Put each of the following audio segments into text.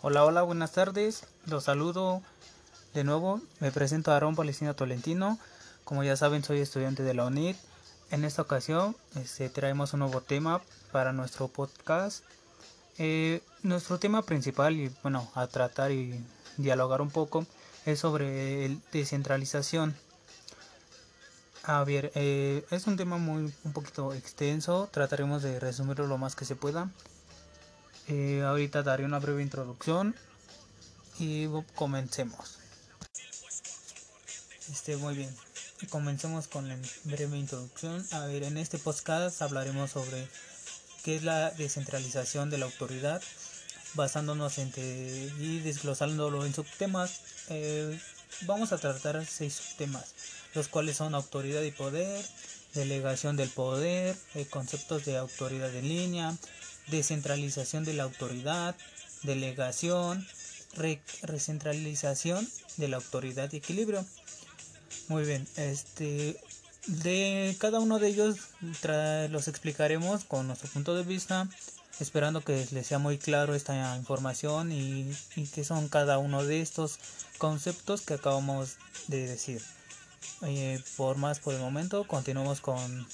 Hola, hola, buenas tardes. Los saludo de nuevo. Me presento a Aarón Palestino Tolentino. Como ya saben, soy estudiante de la UNIT. En esta ocasión este, traemos un nuevo tema para nuestro podcast. Eh, nuestro tema principal, y bueno, a tratar y dialogar un poco, es sobre el descentralización. A ver, eh, es un tema muy un poquito extenso. Trataremos de resumirlo lo más que se pueda. Eh, ahorita daré una breve introducción y comencemos. Este, muy bien. Comencemos con la breve introducción. A ver, en este podcast hablaremos sobre qué es la descentralización de la autoridad, basándonos en y desglosándolo en subtemas. eh, vamos a tratar seis subtemas, los cuales son autoridad y poder, delegación del poder, eh, conceptos de autoridad en línea, descentralización de la autoridad, delegación, re- recentralización de la autoridad y equilibrio. Muy bien, este de cada uno de ellos los explicaremos con nuestro punto de vista, esperando que les sea muy claro esta información y, y qué son cada uno de estos conceptos que acabamos de decir. Eh, por más por el momento, continuamos con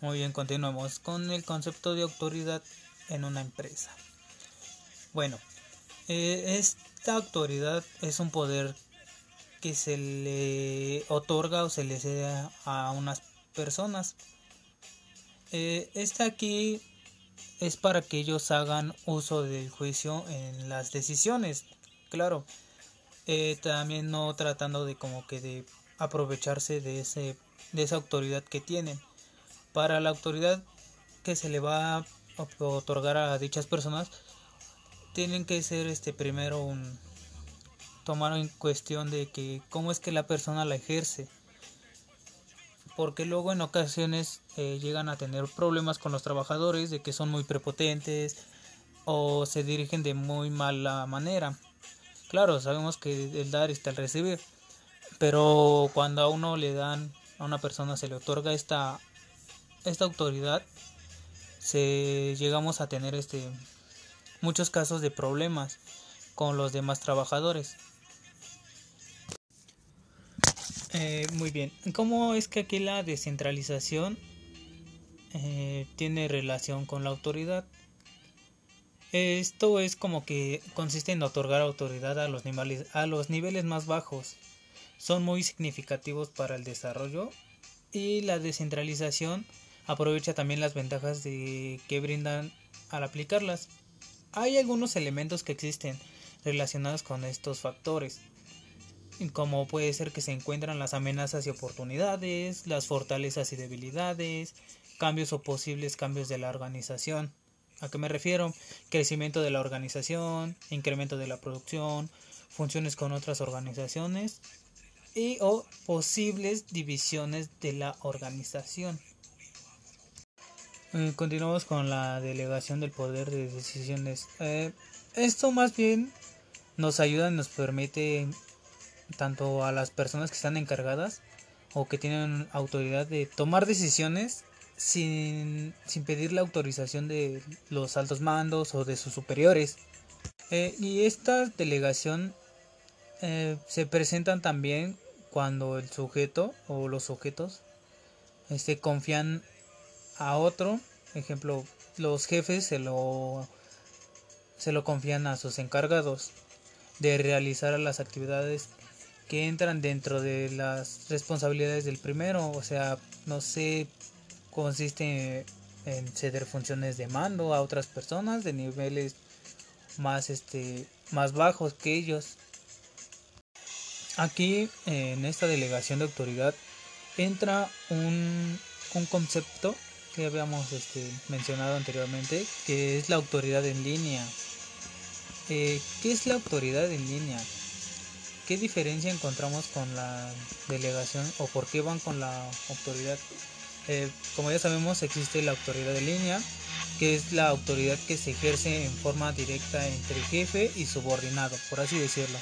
muy bien, continuemos con el concepto de autoridad en una empresa. Bueno, eh, esta autoridad es un poder que se le otorga o se le cede a- unas personas. Eh, esta aquí es para que ellos hagan uso del juicio en las decisiones, claro. Eh, también no tratando de como que de aprovecharse de ese de esa autoridad que tienen para la autoridad que se le va a otorgar a dichas personas tienen que ser este primero un tomar en cuestión de que cómo es que la persona la ejerce porque luego en ocasiones eh, llegan a tener problemas con los trabajadores de que son muy prepotentes o se dirigen de muy mala manera claro sabemos que el dar está el recibir pero cuando a uno le dan a una persona se le otorga esta esta autoridad se llegamos a tener este muchos casos de problemas con los demás trabajadores. Eh, muy bien, ¿cómo es que aquí la descentralización eh, tiene relación con la autoridad? Esto es como que consiste en otorgar autoridad a los niveles, a los niveles más bajos. Son muy significativos para el desarrollo y la descentralización aprovecha también las ventajas de que brindan al aplicarlas. Hay algunos elementos que existen relacionados con estos factores, como puede ser que se encuentran las amenazas y oportunidades, las fortalezas y debilidades, cambios o posibles cambios de la organización. ¿A qué me refiero? Crecimiento de la organización, incremento de la producción, funciones con otras organizaciones y o posibles divisiones de la organización. Eh, continuamos con la delegación del poder de decisiones. Eh, esto más bien nos ayuda y nos permite tanto a las personas que están encargadas o que tienen autoridad de tomar decisiones sin, sin pedir la autorización de los altos mandos o de sus superiores. Eh, y esta delegación eh, se presentan también cuando el sujeto o los sujetos este, confían a otro, ejemplo, los jefes se lo se lo confían a sus encargados de realizar las actividades que entran dentro de las responsabilidades del primero, o sea, no sé, consiste en ceder funciones de mando a otras personas de niveles más este más bajos que ellos. Aquí en esta delegación de autoridad entra un, un concepto que habíamos este, mencionado anteriormente, que es la autoridad en línea. Eh, ¿Qué es la autoridad en línea? ¿Qué diferencia encontramos con la delegación o por qué van con la autoridad? Eh, como ya sabemos, existe la autoridad de línea, que es la autoridad que se ejerce en forma directa entre jefe y subordinado, por así decirlo.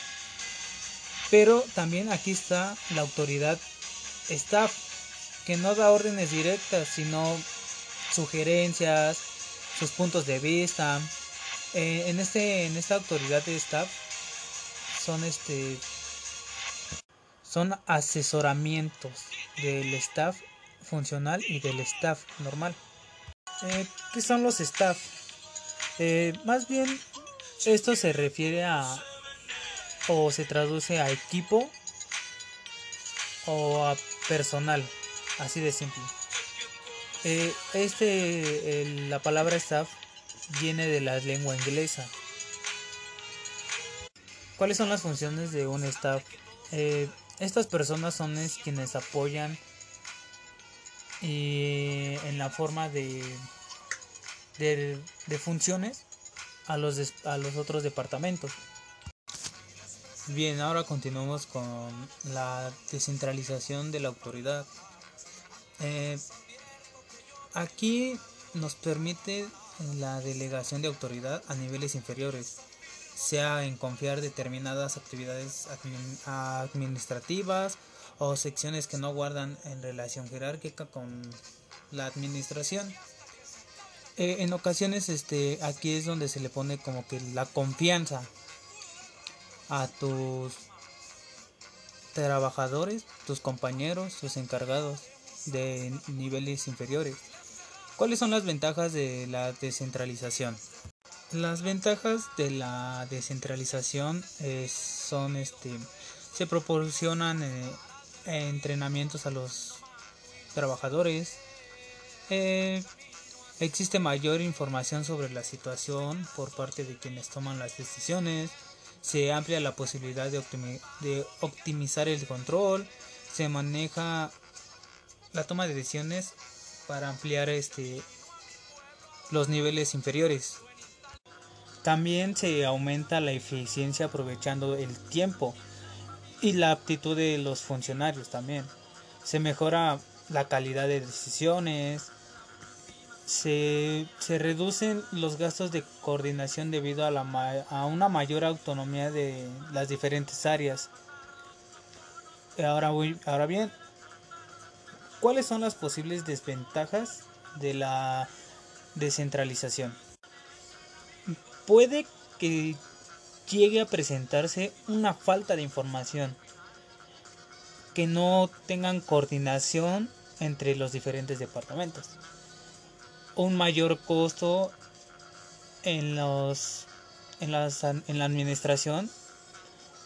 Pero también aquí está la autoridad staff, que no da órdenes directas, sino sugerencias, sus puntos de vista. Eh, en este en esta autoridad de staff son este son asesoramientos del staff funcional y del staff normal. Eh, ¿Qué son los staff? Eh, más bien esto se refiere a o se traduce a equipo o a personal, así de simple. Eh, este, la palabra staff viene de la lengua inglesa. ¿Cuáles son las funciones de un staff? Estas personas son quienes apoyan y en la forma de, de, de funciones a los, a los otros departamentos. Bien, ahora continuamos con la descentralización de la autoridad. Eh, Aquí nos permite la delegación de autoridad a niveles inferiores, sea en confiar determinadas actividades administrativas o secciones que no guardan en relación jerárquica con la administración. Eh, en ocasiones este aquí es donde se le pone como que la confianza a tus trabajadores, tus compañeros, tus encargados de niveles inferiores. ¿Cuáles son las ventajas de la descentralización? Las ventajas de la descentralización eh, son este se proporcionan eh, entrenamientos a los trabajadores eh, existe mayor información sobre la situación por parte de quienes toman las decisiones se amplia la posibilidad de, de optimizar el control se maneja la toma de decisiones para ampliar este los niveles inferiores. También se aumenta la eficiencia aprovechando el tiempo y la aptitud de los funcionarios también. Se mejora la calidad de decisiones, se, se reducen los gastos de coordinación debido a, la, a una mayor autonomía de las diferentes áreas. Ahora, ahora bien, ¿Cuáles son las posibles desventajas de la descentralización? Puede que llegue a presentarse una falta de información, que no tengan coordinación entre los diferentes departamentos, un mayor costo en los en, en la administración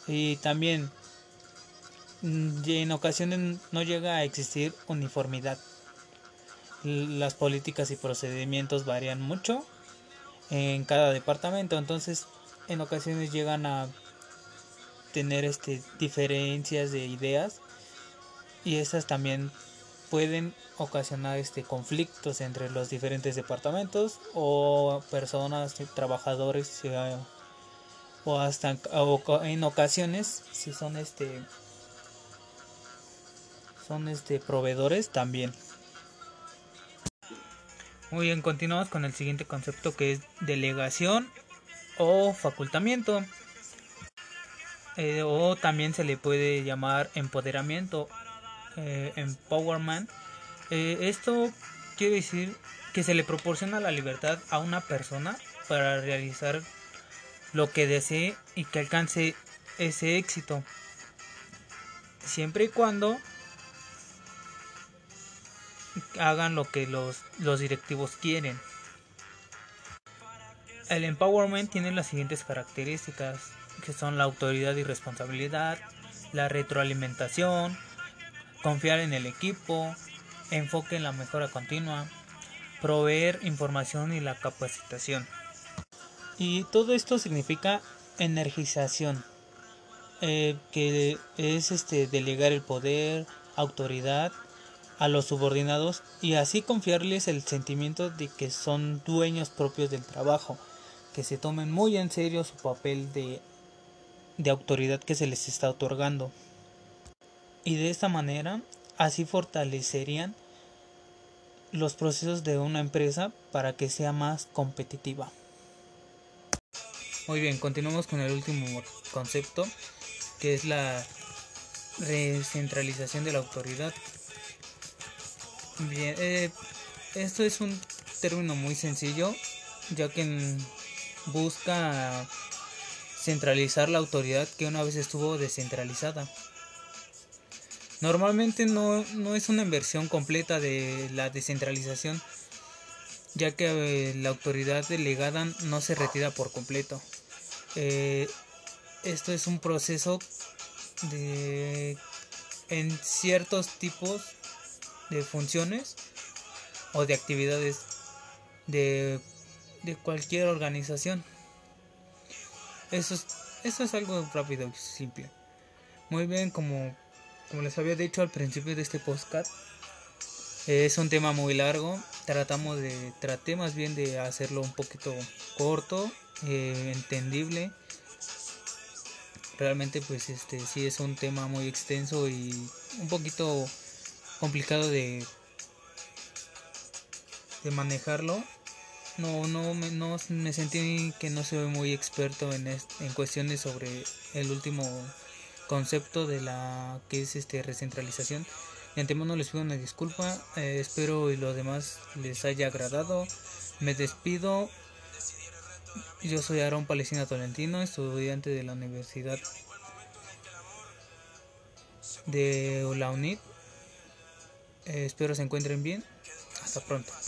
y también Mm, en ocasiones no llega a existir uniformidad. Las políticas y procedimientos varían mucho en cada departamento, entonces en ocasiones llegan a tener este diferencias de ideas y esas también pueden ocasionar este conflictos entre los diferentes departamentos o personas trabajadores o hasta en ocasiones si son este son este proveedores también. Muy bien, continuamos con el siguiente concepto que es delegación o facultamiento. Eh, o también se le puede llamar empoderamiento, eh, empowerment. Eh, esto quiere decir que se le proporciona la libertad a una persona para realizar lo que desee y que alcance ese éxito. Siempre y cuando hagan lo que los, los directivos quieren. El empowerment tiene las siguientes características, que son la autoridad y responsabilidad, la retroalimentación, confiar en el equipo, enfoque en la mejora continua, proveer información y la capacitación. Y todo esto significa energización, eh, que es este delegar el poder, autoridad a los subordinados y así confiarles el sentimiento de que son dueños propios del trabajo, que se tomen muy en serio su papel de, de autoridad que se les está otorgando. Y de esta manera, así fortalecerían los procesos de una empresa para que sea más competitiva. Muy bien, continuamos con el último concepto, que es la recentralización de la autoridad. Bien, eh, esto es un término muy sencillo, ya que busca centralizar la autoridad que una vez estuvo descentralizada. Normalmente no, no es una inversión completa de la descentralización, ya que eh, la autoridad delegada no se retira por completo. Eh, esto es un proceso de en ciertos tipos de funciones o de actividades de, de cualquier organización. Eso es, eso es algo rápido y simple. Muy bien, como, como les había dicho al principio de este podcast, es un tema muy largo. Tratamos de, traté más bien de hacerlo un poquito corto, eh, entendible. Realmente pues este sí es un tema muy extenso y un poquito complicado de, de manejarlo no, no, me, no me sentí que no soy muy experto en, en cuestiones sobre el último concepto de la que es este recentralización. De antemano les pido una disculpa, eh, espero y lo demás les haya agradado. Me despido. Yo soy Aaron Palestina Tolentino, estudiante de la Universidad de la UNIT. Eh, espero se encuentren bien. Hasta pronto.